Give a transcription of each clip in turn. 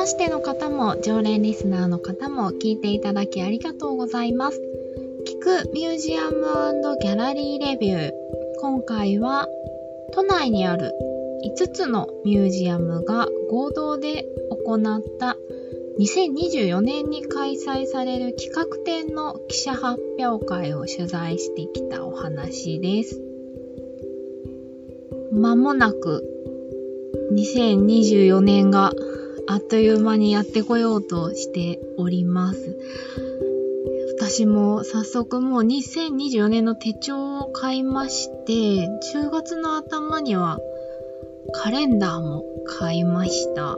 ましての方も常連リスナーの方も聞いていただきありがとうございます。聞くミュージアムギャラリーレビュー。今回は都内にある5つのミュージアムが合同で行った2024年に開催される企画展の記者発表会を取材してきたお話です。まもなく2024年があっという間にやってこようとしております。私も早速もう2024年の手帳を買いまして、10月の頭にはカレンダーも買いました。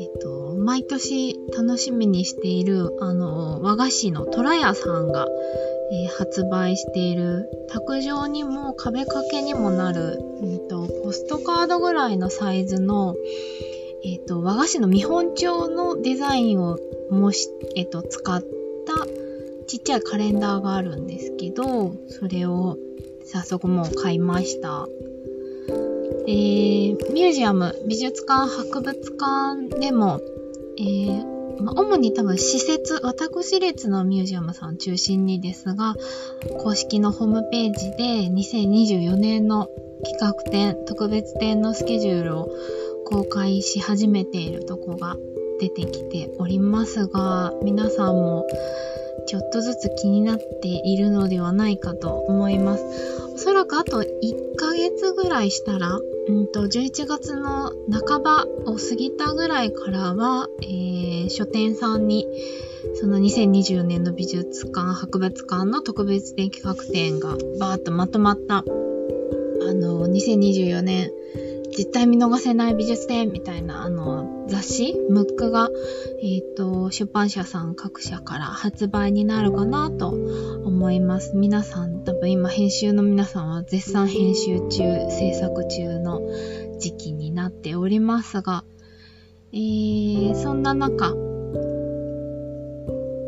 えっと、毎年楽しみにしている、あの、和菓子のトラヤさんが、えー、発売している、卓上にも壁掛けにもなる、えっと、ポストカードぐらいのサイズの、えっと、和菓子の見本帳のデザインをもし、えっと、使ったちっちゃいカレンダーがあるんですけど、それを早速もう買いました。えー、ミュージアム、美術館、博物館でも、えー、ま主に多分施設、私立のミュージアムさん中心にですが、公式のホームページで2024年の企画展、特別展のスケジュールを公開し始めているとこが出てきておりますが、皆さんもちょっとずつ気になっているのではないかと思います。おそらくあと1ヶ月ぐらいしたら、うんと、11月の半ばを過ぎたぐらいからは、えー、書店さんに、その2024年の美術館、博物館の特別展企画展がバーッとまとまった、あの、2024年絶対見逃せない美術展みたいな、あの、雑誌ムックが、えっ、ー、と、出版社さん各社から発売になるかなと思います。皆さん、多分今編集の皆さんは絶賛編集中、制作中の時期になっておりますが、えー、そんな中、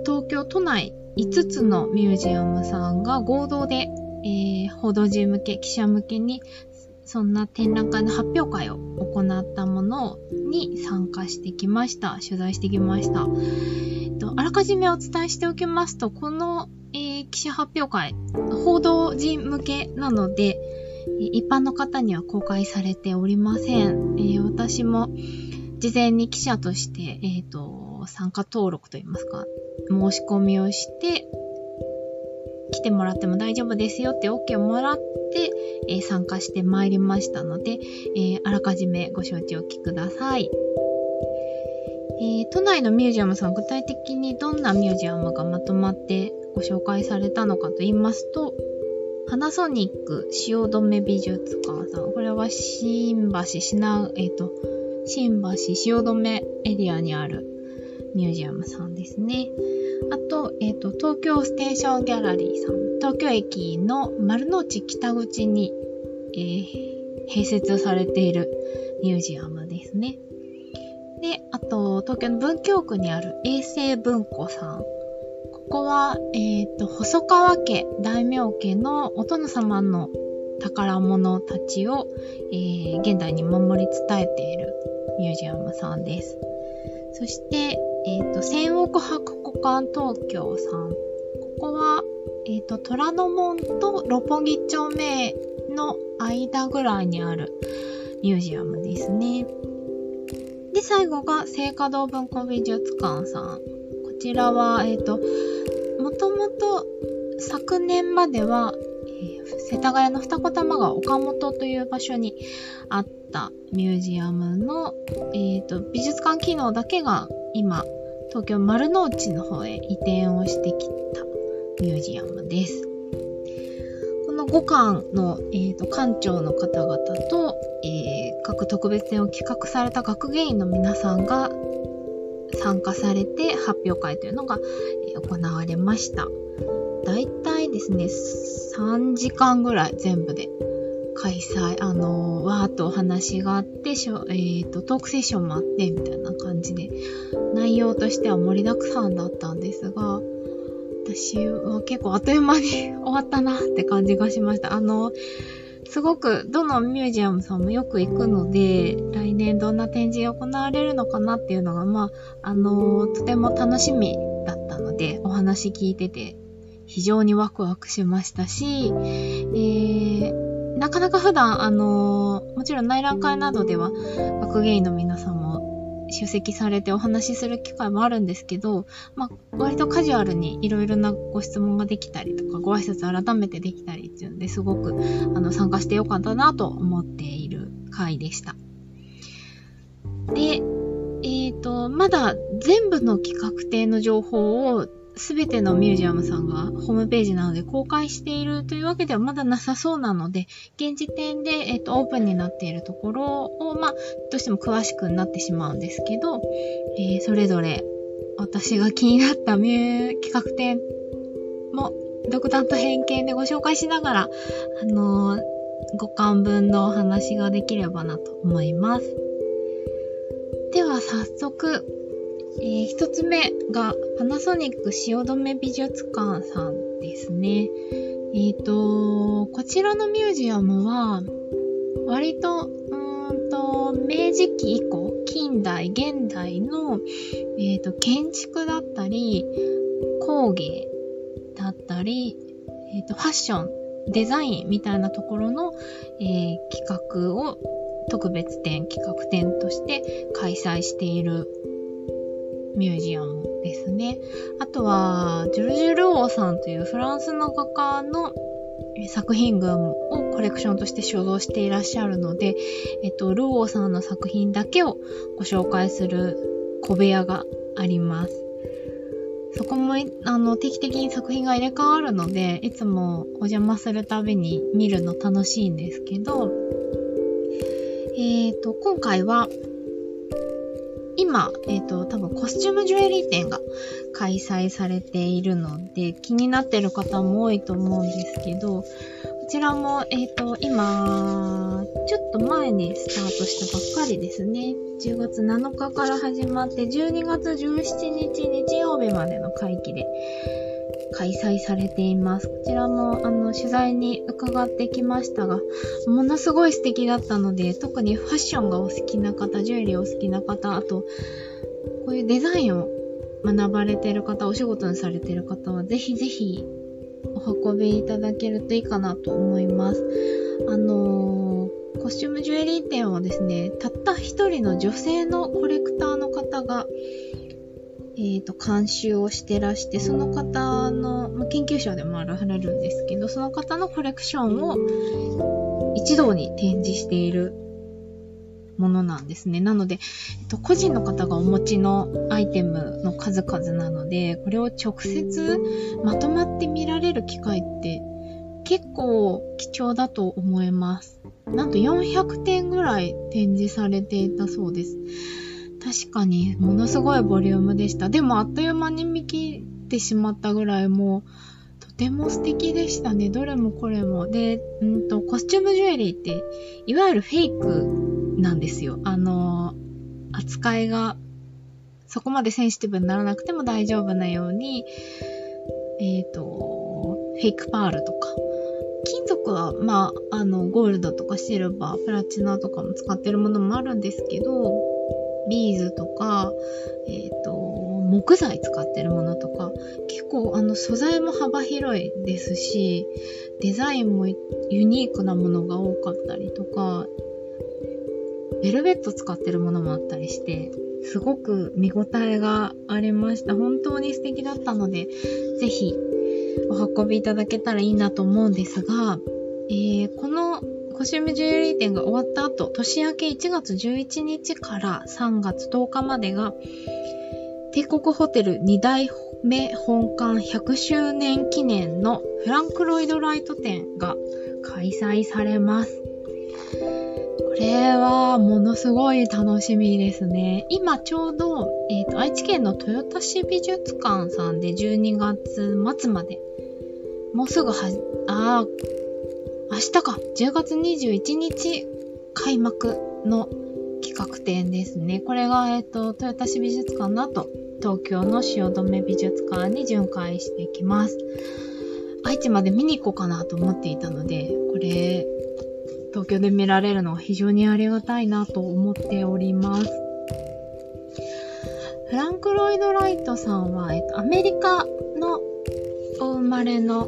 東京都内5つのミュージアムさんが合同で、えー、報道陣向け、記者向けにそんな展覧会の発表会を行ったものに参加してきました。取材してきました。えっと、あらかじめお伝えしておきますと、この、えー、記者発表会、報道陣向けなので、一般の方には公開されておりません。えー、私も事前に記者として、えっ、ー、と、参加登録といいますか、申し込みをして、来てもらっても大丈夫ですよって OK をもらって、えー、参加してまいりましたので、えー、あらかじめご承知おきください。えー、都内のミュージアムさん、具体的にどんなミュージアムがまとまってご紹介されたのかと言いますと、パナソニック汐留美術館さん。これは新橋、品、えっ、ー、と、新橋汐留エリアにあるミュージアムさんですね。あと、え、ー、と、東京ステーションギャラリーさん。東京駅の丸の内北口に、えー、併設されているミュージアムですね。で、あと、東京の文京区にある衛星文庫さん。ここは、えっ、ー、と、細川家、大名家のお殿様の宝物たちを、えー、現代に守り伝えているミュージアムさんです。そして、えっ、ー、と、千億博館東京さん。ここは、え、ー、と、虎ノ門と六本木町名の間ぐらいにあるミュージアムですね。で、最後が聖華堂文庫美術館さん。こちらは、えっ、ー、と、もともと昨年までは、えー、世田谷の二子玉川岡本という場所にあったミュージアムの、えっ、ー、と、美術館機能だけが今、東京丸の内の方へ移転をしてきたミュージアムです。この5館の、えーと、館長の方々と、えー、各特別展を企画された学芸員の皆さんが参加されて発表会というのが、え、行われました。だいたいですね、3時間ぐらい全部で開催、あの、わーっとお話があって、しょえーと、トークセッションもあって、みたいな感じで、内容としては盛りだくさんだったんですが、私は結構あっという間に 終わったなって感じがしました。あの、すごくどのミュージアムさんもよく行くので、来年どんな展示が行われるのかなっていうのが、まあ、あの、とても楽しみだったので、お話聞いてて非常にワクワクしましたし、えー、なかなか普段、あのー、もちろん内覧会などでは学芸員の皆さんも出席されてお話しする機会もあるんですけど、まあ、割とカジュアルにいろいろなご質問ができたりとか、ご挨拶改めてできたりっていうんですごくあの参加してよかったなと思っている回でした。で、えっ、ー、と、まだ全部の企画展の情報をすべてのミュージアムさんがホームページなので公開しているというわけではまだなさそうなので、現時点で、えっ、と、オープンになっているところを、まあ、どうしても詳しくなってしまうんですけど、えー、それぞれ私が気になったミュー企画展も独断と偏見でご紹介しながら、あのー、ご感分のお話ができればなと思います。では早速、えー、一つ目がパナソニック汐留美術館さんですね。えっ、ー、と、こちらのミュージアムは、割と、うんと、明治期以降、近代、現代の、えっ、ー、と、建築だったり、工芸だったり、えっ、と、ファッション、デザインみたいなところの、え企画を特別展、企画展として開催しているミュージアムですね。あとは、ジュルジュルオーさんというフランスの画家の作品群をコレクションとして所蔵していらっしゃるので、えっと、ルオーさんの作品だけをご紹介する小部屋があります。そこも、あの、定期的に作品が入れ替わるので、いつもお邪魔するたびに見るの楽しいんですけど、えっ、ー、と、今回は、今、えっ、ー、と、多分コスチュームジュエリー展が開催されているので、気になってる方も多いと思うんですけど、こちらも、えっ、ー、と、今、ちょっと前にスタートしたばっかりですね。10月7日から始まって、12月17日日曜日までの会期で、開催されています。こちらもあの取材に伺ってきましたが、ものすごい素敵だったので、特にファッションがお好きな方、ジュエリーお好きな方、あと、こういうデザインを学ばれてる方、お仕事にされてる方は、ぜひぜひお運びいただけるといいかなと思います。あのー、コスチュームジュエリー店はですね、たった一人の女性のコレクターの方が、えっ、ー、と、監修をしてらして、その方の、まあ、研究者でもあられるんですけど、その方のコレクションを一堂に展示しているものなんですね。なので、えっと、個人の方がお持ちのアイテムの数々なので、これを直接まとまって見られる機会って結構貴重だと思います。なんと400点ぐらい展示されていたそうです。確かに、ものすごいボリュームでした。でも、あっという間に見切ってしまったぐらい、もう、とても素敵でしたね。どれもこれも。で、うんと、コスチュームジュエリーって、いわゆるフェイクなんですよ。あの、扱いが、そこまでセンシティブにならなくても大丈夫なように、えっ、ー、と、フェイクパールとか、金属は、まあ、あの、ゴールドとかシルバー、プラチナとかも使ってるものもあるんですけど、ビーズとか、え、ー、と、木材使ってるものとか、結構あの素材も幅広いですし、デザインもユニークなものが多かったりとか、ベルベット使ってるものもあったりして、すごく見応えがありました。本当に素敵だったので、ぜひお運びいただけたらいいなと思うんですが、えー、このコシュームジュエリー展が終わった後、年明け1月11日から3月10日までが、帝国ホテル2代目本館100周年記念のフランクロイドライト展が開催されます。これはものすごい楽しみですね。今ちょうど、え、ー、と、愛知県の豊田市美術館さんで12月末まで、もうすぐはあ、あ明日か、10月21日開幕の企画展ですね。これが、えっ、ー、と、豊田市美術館の後、東京の汐留美術館に巡回してきます。愛知まで見に行こうかなと思っていたので、これ、東京で見られるのは非常にありがたいなと思っております。フランク・ロイド・ライトさんは、えっと、アメリカのお生まれの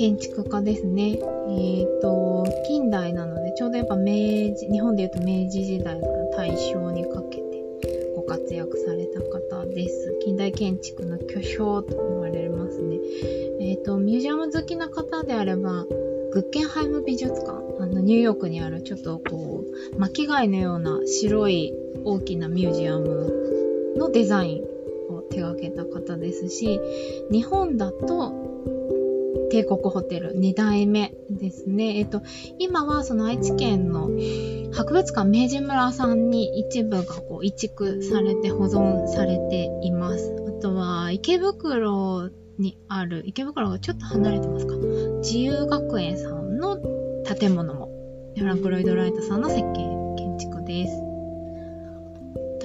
建築家ですね。えっ、ー、と、近代なので、ちょうどやっぱ明治、日本で言うと明治時代から大正にかけてご活躍された方です。近代建築の巨匠と言われますね。えっ、ー、と、ミュージアム好きな方であれば、グッケンハイム美術館、あの、ニューヨークにあるちょっとこう、巻貝のような白い大きなミュージアムのデザインを手掛けた方ですし、日本だと、帝国ホテル2代目ですね。えっと、今はその愛知県の博物館明治村さんに一部がこう移築されて保存されています。あとは池袋にある、池袋がちょっと離れてますか。自由学園さんの建物も、フランク・ロイド・ライトさんの設計、建築です。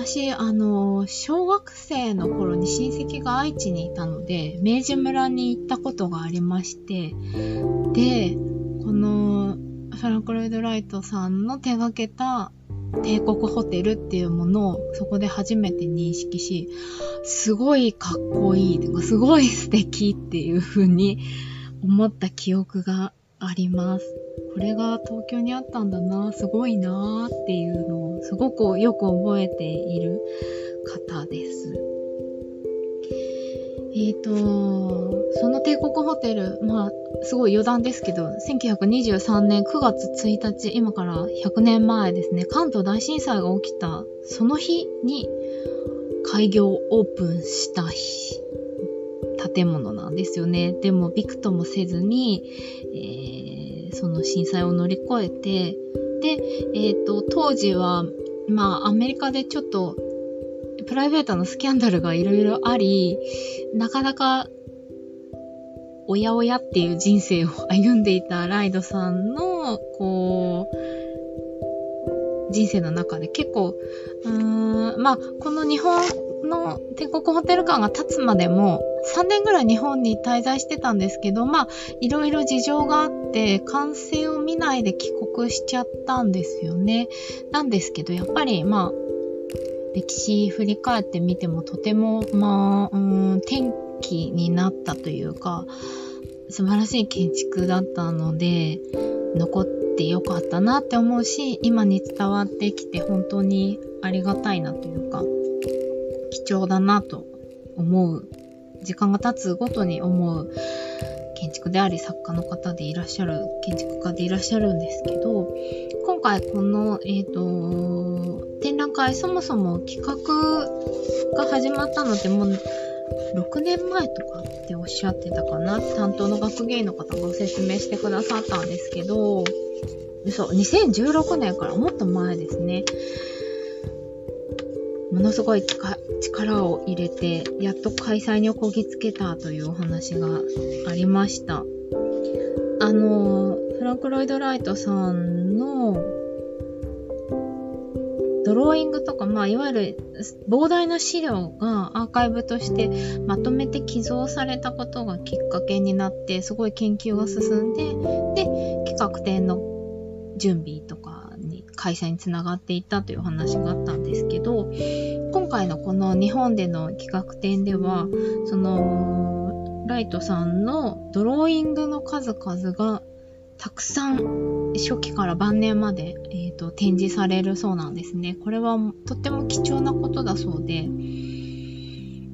私、あの、小学生の頃に親戚が愛知にいたので、明治村に行ったことがありまして、で、この、フランク・ロイド・ライトさんの手掛けた帝国ホテルっていうものをそこで初めて認識し、すごいかっこいいとか、すごい素敵っていう風に思った記憶があります。これが東京にあったんだな、すごいなっていうのをすごくよく覚えている方です。えっ、ー、と、その帝国ホテル、まあ、すごい余談ですけど、1923年9月1日、今から100年前ですね、関東大震災が起きた、その日に開業オープンした日建物なんですよね。でも、びくともせずに、えー、その震災を乗り越えて、で、えっ、ー、と、当時は、まあ、アメリカでちょっと、プライベートのスキャンダルがいろいろあり、なかなか、おやおやっていう人生を歩んでいたライドさんの、こう、人生の中で結構、うーん、まあ、この日本の帝国ホテル館が建つまでも、3年ぐらい日本に滞在してたんですけど、まあ、いろいろ事情があって、完成を見ないで帰国しちゃったんですよね。なんですけど、やっぱり、まあ、歴史振り返ってみてもとても、まあ、うん、転機になったというか、素晴らしい建築だったので、残ってよかったなって思うし、今に伝わってきて本当にありがたいなというか、貴重だなと思う、時間が経つごとに思う建築であり作家の方でいらっしゃる、建築家でいらっしゃるんですけど、今回この、え、ー、と、展覧会そもそも企画が始まったのってもう6年前とかっておっしゃってたかな？担当の学芸員の方がご説明してくださったんですけど、そう、2016年からもっと前ですね。ものすごい力を入れて、やっと開催にこぎつけたというお話がありました。あの、フランク・ロイド・ライトさんのドローイングとか、まあ、いわゆる膨大な資料がアーカイブとしてまとめて寄贈されたことがきっかけになって、すごい研究が進んで、で、企画展の準備とか、開催につながっていったという話があったんですけど、今回のこの日本での企画展では、その、ライトさんのドローイングの数々がたくさん初期から晩年まで、えーと、展示されるそうなんですね。これはとっても貴重なことだそうで、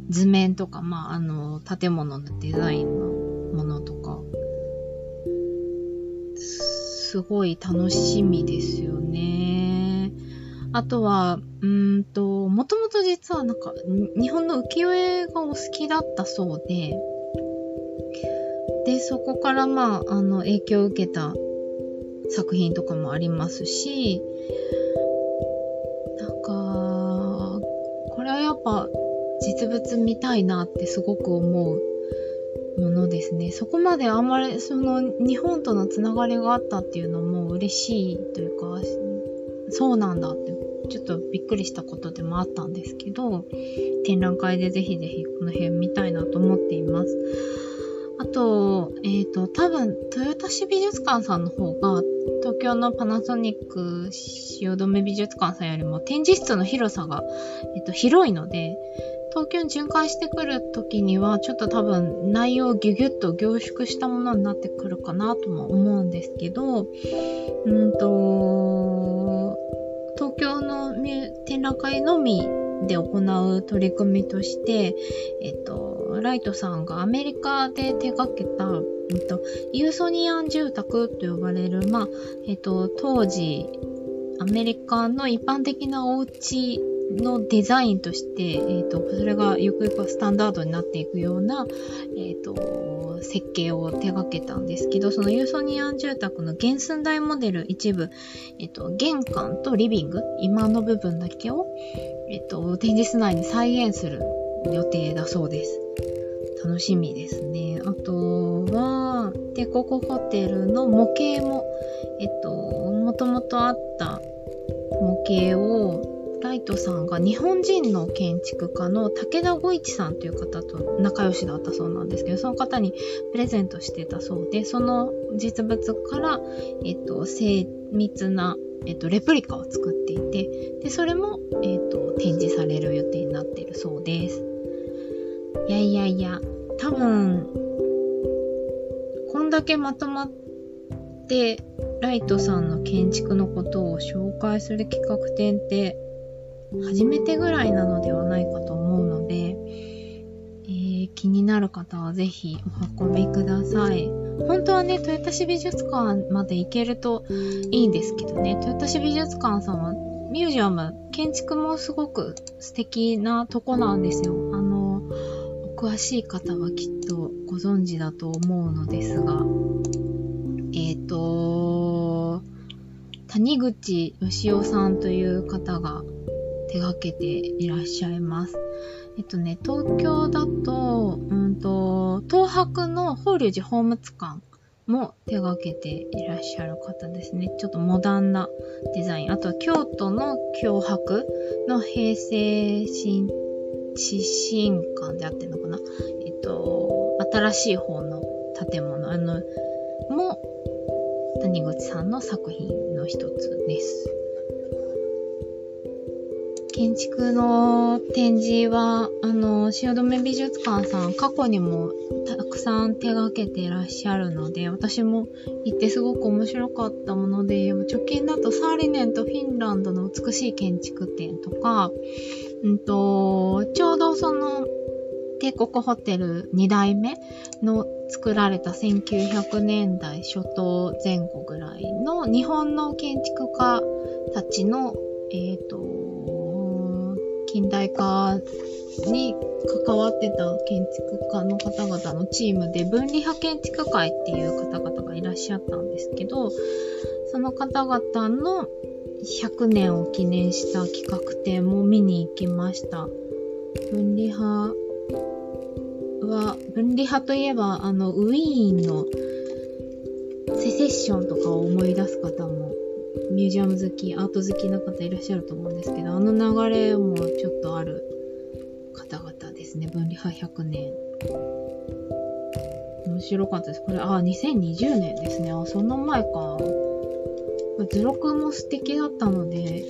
図面とか、まあ、あの、建物のデザインのものとか、すごい楽しみですよね。あとは、うんと、もともと実はなんか、日本の浮世絵がお好きだったそうで、で、そこからまあ、あの、影響を受けた作品とかもありますし、なんか、これはやっぱ実物見たいなってすごく思うものですね。そこまであんまりその日本とのつながりがあったっていうのも嬉しいというか、そうなんだってちょっとびっくりしたことでもあったんですけど、展覧会でぜひぜひこの辺見たいなと思っています。あと、えっ、ー、と、多分、豊田市美術館さんの方が、東京のパナソニック汐留美術館さんよりも展示室の広さが、えっ、ー、と、広いので、東京に巡回してくる時には、ちょっと多分内容ギュギュッと凝縮したものになってくるかなとも思うんですけど、うんと、東京の展覧会のみで行う取り組みとして、えっと、ライトさんがアメリカで手掛けた、えっと、ユーソニアン住宅と呼ばれる、まあ、えっと、当時、アメリカの一般的なお家のデザインとして、えーと、それがゆくゆくはスタンダードになっていくような、えーと、設計を手掛けたんですけどそのユーソニアン住宅の原寸大モデル一部、えーと、玄関とリビング今の部分だけを、えー、と展示室内に再現する予定だそうです。楽しみですね。あとは、帝国ホテルの模型も、えっと、もともとあった模型をライトさんが日本人の建築家の武田五一さんという方と仲良しだったそうなんですけど、その方にプレゼントしてたそうで、その実物から、えっと、精密な、えっと、レプリカを作っていて、で、それも、えっと、展示される予定になっているそうです。いやいやいや、多分、こんだけまとまって、ライトさんの建築のことを紹介する企画展って初めてぐらいなのではないかと思うので、えー、気になる方はぜひお運びください。本当はね、豊田市美術館まで行けるといいんですけどね、豊田市美術館さんはミュージアム、建築もすごく素敵なとこなんですよ。あの、お詳しい方はきっとご存知だと思うのですが、えっ、ー、と、谷口義雄さんという方が手掛けていらっしゃいます。えっとね、東京だと、うんと、東博の法隆寺宝物館も手掛けていらっしゃる方ですね。ちょっとモダンなデザイン。あとは京都の脅迫の平成新、地震館であってんのかなえっと、新しい方の建物、あの、も、谷口さんの作品の一つです。建築の展示は、あの、汐留美術館さん、過去にもたくさん手掛けていらっしゃるので、私も行ってすごく面白かったもので、直近だとサーリネンとフィンランドの美しい建築展とか、うんと、ちょうどその、帝国ホテル2代目の作られた1900年代初頭前後ぐらいの日本の建築家たちの、えっ、ー、と、近代化に関わってた建築家の方々のチームで分離派建築会っていう方々がいらっしゃったんですけど、その方々の100年を記念した企画展も見に行きました。分離派は、分離派といえば、あの、ウィーンのセセッションとかを思い出す方もミュージアム好き、アート好きな方いらっしゃると思うんですけど、あの流れもちょっとある方々ですね。分離派100年。面白かったです。これ、あ、2020年ですね。あ、そんな前か。図録も素敵だったので、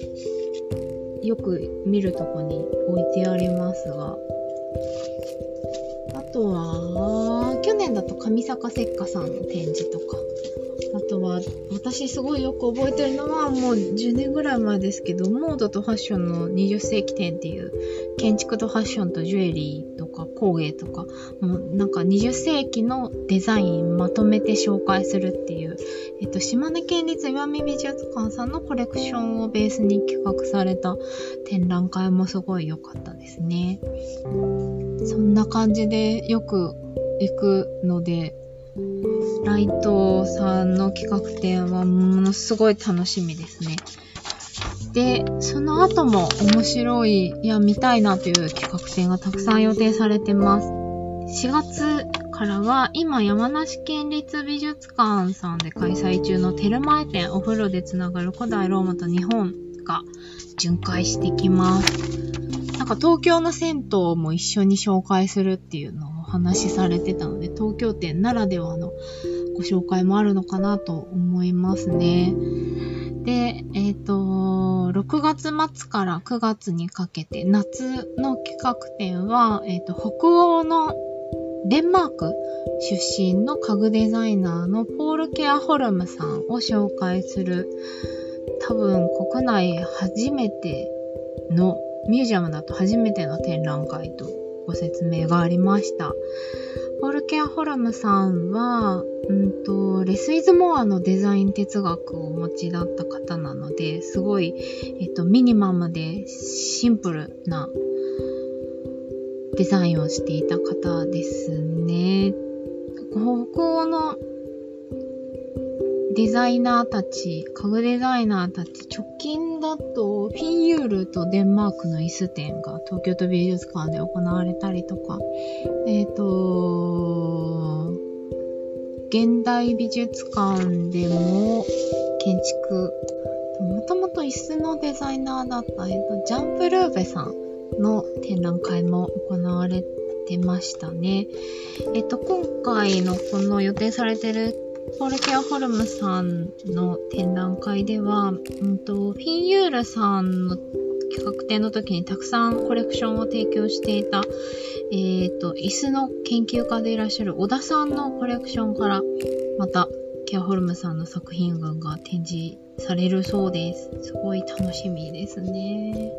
よく見るとこに置いてありますが。あとは、去年だと上坂石花さんの展示とか、あとは、私すごいよく覚えてるのは、もう10年ぐらい前ですけど、モードとファッションの20世紀展っていう、建築とファッションとジュエリーとか工芸とか、もうなんか20世紀のデザインまとめて紹介するっていう、えっと、島根県立岩見美術館さんのコレクションをベースに企画された展覧会もすごい良かったですね。そんな感じでよく行くので、ライトさんの企画展はものすごい楽しみですね。で、その後も面白い、いや、見たいなという企画展がたくさん予定されてます。4月からは、今山梨県立美術館さんで開催中のテルマエ展、お風呂でつながる古代ローマと日本が巡回してきます。なんか東京の銭湯も一緒に紹介するっていうの話しされてたので、東京店ならではのご紹介もあるのかなと思いますね。で、えっ、ー、と、6月末から9月にかけて、夏の企画展は、えっ、ー、と、北欧のデンマーク出身の家具デザイナーのポール・ケアホルムさんを紹介する、多分国内初めてのミュージアムだと初めての展覧会とご説明がありました。ポール・ケア・ホルムさんは、うんと、レス・イズ・モアのデザイン哲学をお持ちだった方なので、すごい、えっと、ミニマムでシンプルなデザインをしていた方ですね。北欧デザイナーたち、家具デザイナーたち、直近だとフィンユールとデンマークの椅子展が東京都美術館で行われたりとか、えっ、ー、と、現代美術館でも建築、もともと椅子のデザイナーだった、えっ、ー、と、ジャンプルーベさんの展覧会も行われてましたね。えっ、と、今回のこの予定されてるポール・ケア・ホルムさんの展覧会では、うんと、フィン・ユールさんの企画展の時にたくさんコレクションを提供していた、えっ、ー、と、椅子の研究家でいらっしゃる小田さんのコレクションから、また、ケアホルムさんの作品群が展示されるそうです。すごい楽しみですね。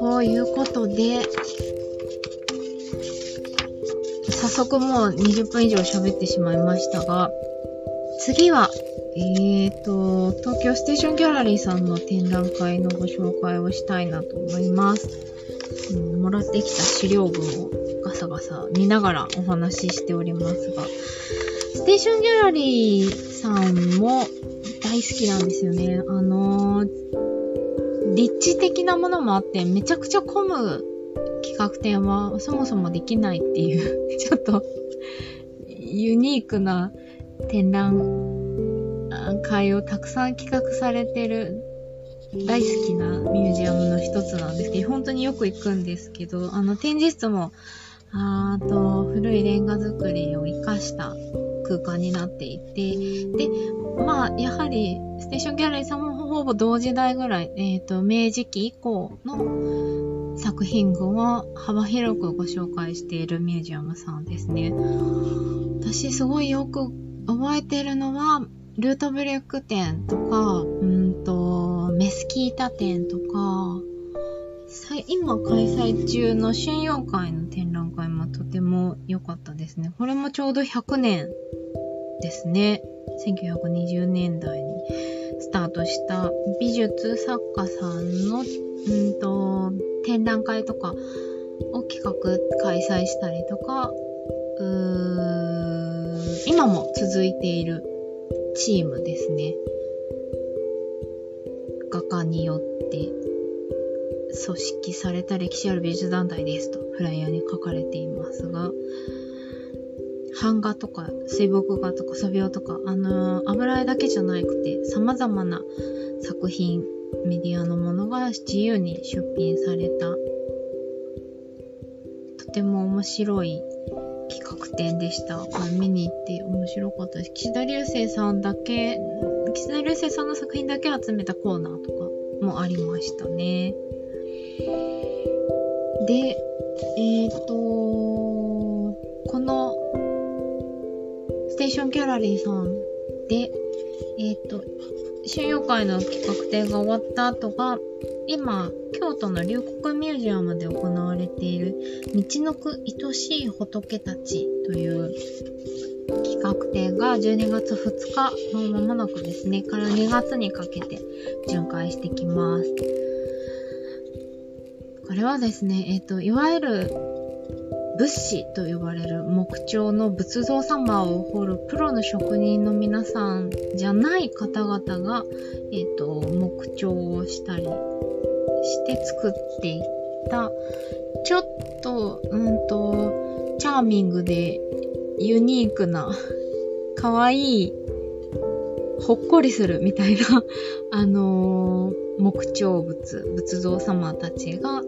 ということで、早速もう20分以上喋ってしまいましたが、次は、えーと、東京ステーションギャラリーさんの展覧会のご紹介をしたいなと思います。うん、もらってきた資料群をガサガサ見ながらお話ししておりますが、ステーションギャラリーさんも大好きなんですよね。あのー、立地的なものもあって、めちゃくちゃ混む企画展はそもそもできないっていう ちょっとユニークな展覧会をたくさん企画されてる大好きなミュージアムの一つなんですけど、本当によく行くんですけど、あの展示室も、あと古いレンガ作りを活かした空間になっていて、で、まあ、やはり、ステーションギャラリーさんもほぼ同時代ぐらい、えっ、ー、と、明治期以降の作品群を幅広くご紹介しているミュージアムさんですね。私すごいよく覚えてるのは、ルートブレック展とか、うんと、メスキータ展とか、今開催中の春陽会の展覧会もとても良かったですね。これもちょうど100年ですね。1920年代にスタートした美術作家さんの、うんと、展覧会とかを企画開催したりとか、今も続いているチームですね。画家によって組織された歴史ある美術団体ですとフライヤーに書かれていますが、版画とか水墨画とか素描とか、あのー、油絵だけじゃなくて様々な作品、メディアのものが自由に出品された、とても面白い企画展でした。これ見に行って面白かったです。岸田流星さんだけ、岸田流星さんの作品だけ集めたコーナーとかもありましたね。で、えっ、ー、と、ションギャラリーさんで、えっ、ー、と、春陽会の企画展が終わった後が、今、京都の龍谷ミュージアムで行われている、道のく愛しい仏たちという企画展が12月2日のまもなくですね、から2月にかけて巡回してきます。これはですね、えっ、ー、と、いわゆる仏師と呼ばれる木彫の仏像様を彫るプロの職人の皆さんじゃない方々が、えっ、ー、と、木彫をしたりして作っていった、ちょっと、うんと、チャーミングでユニークな、可愛いほっこりするみたいな あのー、木彫仏、仏像様たちが、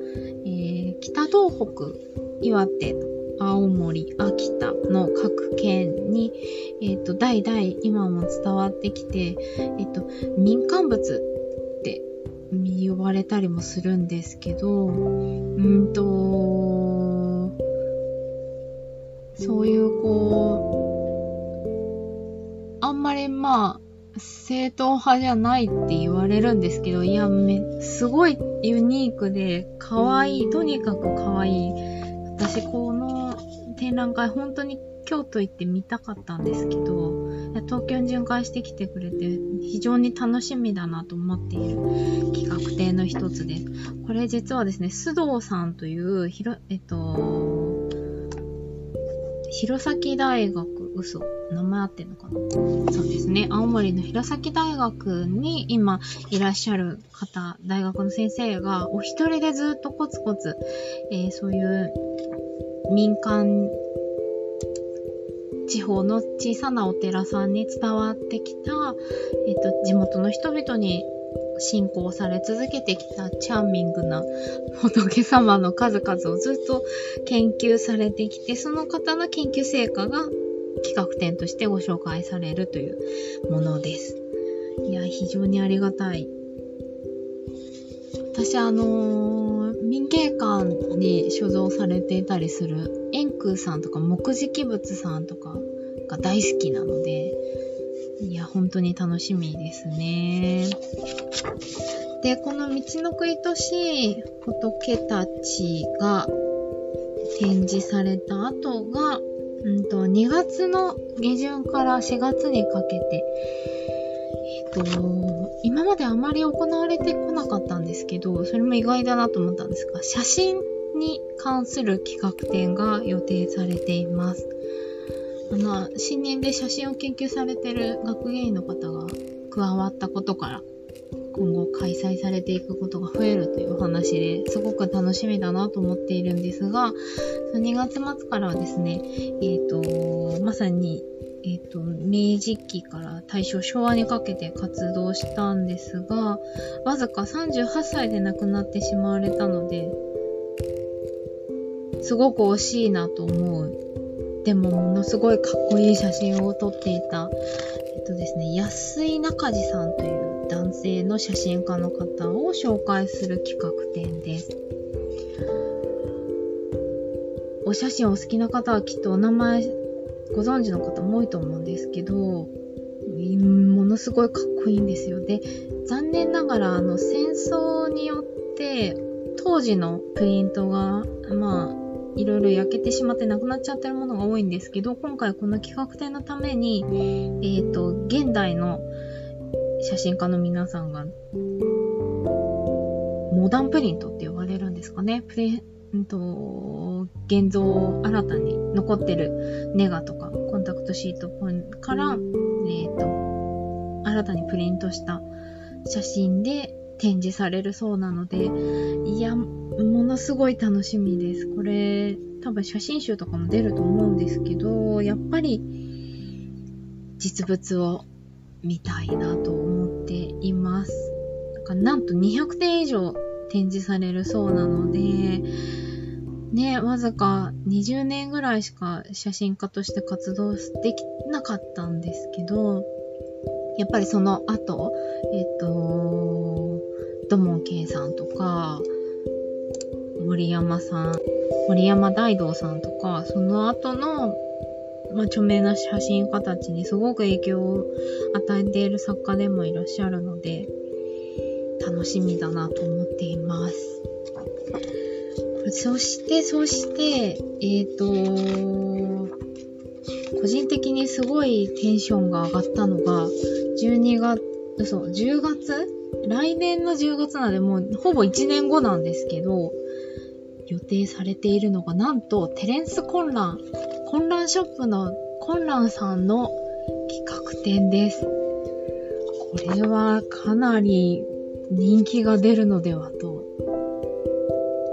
えー、北東北岩手青森、秋田の各県に、えっ、ー、と、代々今も伝わってきて、えっ、ー、と、民間物って呼ばれたりもするんですけど、うんと、そういうこう、あんまりまあ、正統派じゃないって言われるんですけど、いや、め、すごいユニークで、可愛い、とにかく可愛い。私、この展覧会、本当に京都行って見たかったんですけど、東京に巡回してきてくれて、非常に楽しみだなと思っている企画展の一つです。これ実はですね、須藤さんという、ひろ、えっと、弘前大学、嘘、名前合ってんのかな？そうですね。青森の弘前大学に今いらっしゃる方、大学の先生がお一人でずっとコツコツ、えー、そういう民間地方の小さなお寺さんに伝わってきた、えっ、と、地元の人々に信仰され続けてきたチャーミングな仏様の数々をずっと研究されてきて、その方の研究成果が企画展としてご紹介されるというものです。いや、非常にありがたい。私、あのー、民芸館に所蔵されていたりする円空さんとか木敷物さんとかが大好きなので、いや、本当に楽しみですね。で、この道のくいとしい仏たちが展示された後が、うんと、2月の下旬から4月にかけて、えっ、と、今まであまり行われてこなかったんですけど、それも意外だなと思ったんですが、写真に関する企画展が予定されています。あの、新年で写真を研究されてる学芸員の方が加わったことから、今後開催されていくことが増えるというお話ですごく楽しみだなと思っているんですが、2月末からはですね、えっ、ー、と、まさに、えっ、ー、と、明治期から大正昭和にかけて活動したんですが、わずか38歳で亡くなってしまわれたので、すごく惜しいなと思う。でも、ものすごいかっこいい写真を撮っていた、えっとですね、安井中地さんという男性の写真家の方を紹介する企画展です。お写真お好きな方はきっとお名前ご存知の方も多いと思うんですけど、ものすごいかっこいいんですよ。で、残念ながらあの戦争によって当時のプリントが、まあ、いろいろ焼けてしまってなくなっちゃってるものが多いんですけど、今回この企画展のために、えっ、ー、と、現代の写真家の皆さんが、モダンプリントって呼ばれるんですかね。プリント、現像を新たに残ってるネガとか、コンタクトシートから、えっ、ー、と、新たにプリントした写真で展示されるそうなので、いや、ものすごい楽しみです。これ、多分写真集とかも出ると思うんですけど、やっぱり実物を見たいなと思っています。なんかなんと200点以上展示されるそうなので、ね、わずか20年ぐらいしか写真家として活動できなかったんですけど、やっぱりその後、えっ、と、土門圭さんとか、森山さん、森山大道さんとか、その後の、まあ、著名な写真家たちにすごく影響を与えている作家でもいらっしゃるので、楽しみだなと思っています。そして、そして、えっ、ー、と、個人的にすごいテンションが上がったのが、12月、嘘、10月？来年の10月なんでもうほぼ1年後なんですけど、予定されているのが、なんと、テレンス混乱、混乱ショップの混乱さんの企画展です。これはかなり人気が出るのではと、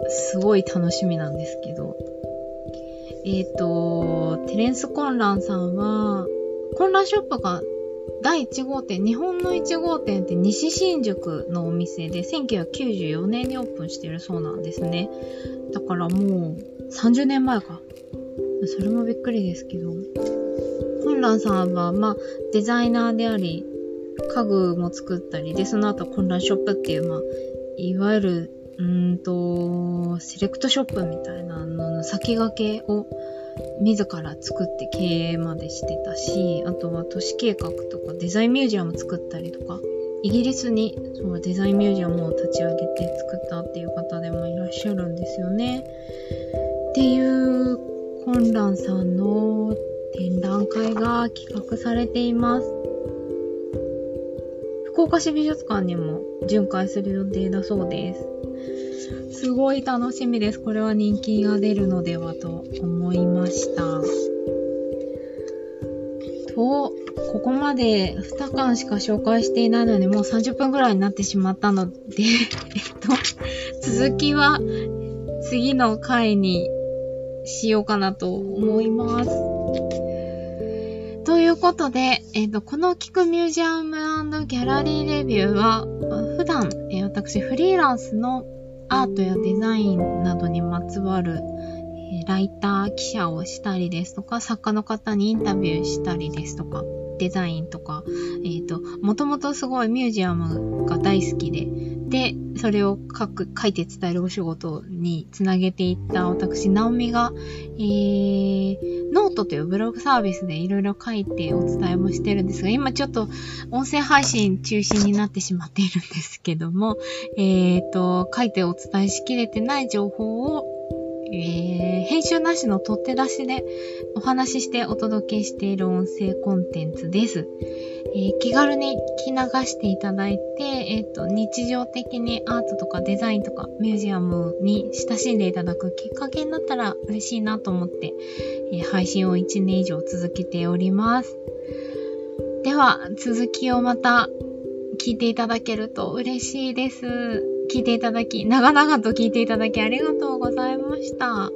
すごい楽しみなんですけど。えっ、ー、と、テレンス・混乱さんは、混乱ショップが第1号店、日本の1号店って西新宿のお店で1994年にオープンしてるそうなんですね。だからもう30年前か。それもびっくりですけど。本蘭さんは、まあ、デザイナーであり、家具も作ったり、で、その後、混乱ショップっていう、まあ、いわゆる、うんと、セレクトショップみたいなのの先駆けを自ら作って経営までしてたし、あとは都市計画とかデザインミュージアム作ったりとか、イギリスにそうデザインミュージアムを立ち上げて作ったっていう方でもいらっしゃるんですよね。っていう混乱さんの展覧会が企画されています。福岡市美術館にも巡回する予定だそうです。すごい楽しみです。これは人気が出るのではと思いました。と、ここまで2巻しか紹介していないのにもう30分くらいになってしまったので えっと、続きは次の回にしようかなと思います。ということで、えっ、と、この聞くミュージアムギャラリーレビューは、普段、えー、私フリーランスのアートやデザインなどにまつわる、えー、ライター記者をしたりですとか、作家の方にインタビューしたりですとか、デザインとか、えっ、ー、と、もともとすごいミュージアムが大好きで、で、それを書く、書いて伝えるお仕事につなげていった私、ナオミが、えー、ノートというブログサービスでいろいろ書いてお伝えもしてるんですが、今ちょっと音声配信中心になってしまっているんですけども、え、ー、と、書いてお伝えしきれてない情報をえー、編集なしの取って出しでお話ししてお届けしている音声コンテンツです。えー、気軽に聞き流していただいて、えっ、ー、と、日常的にアートとかデザインとかミュージアムに親しんでいただくきっかけになったら嬉しいなと思って、え配信を1年以上続けております。では、続きをまた聞いていただけると嬉しいです。聞いていただき、長々と聞いていただきありがとうございました。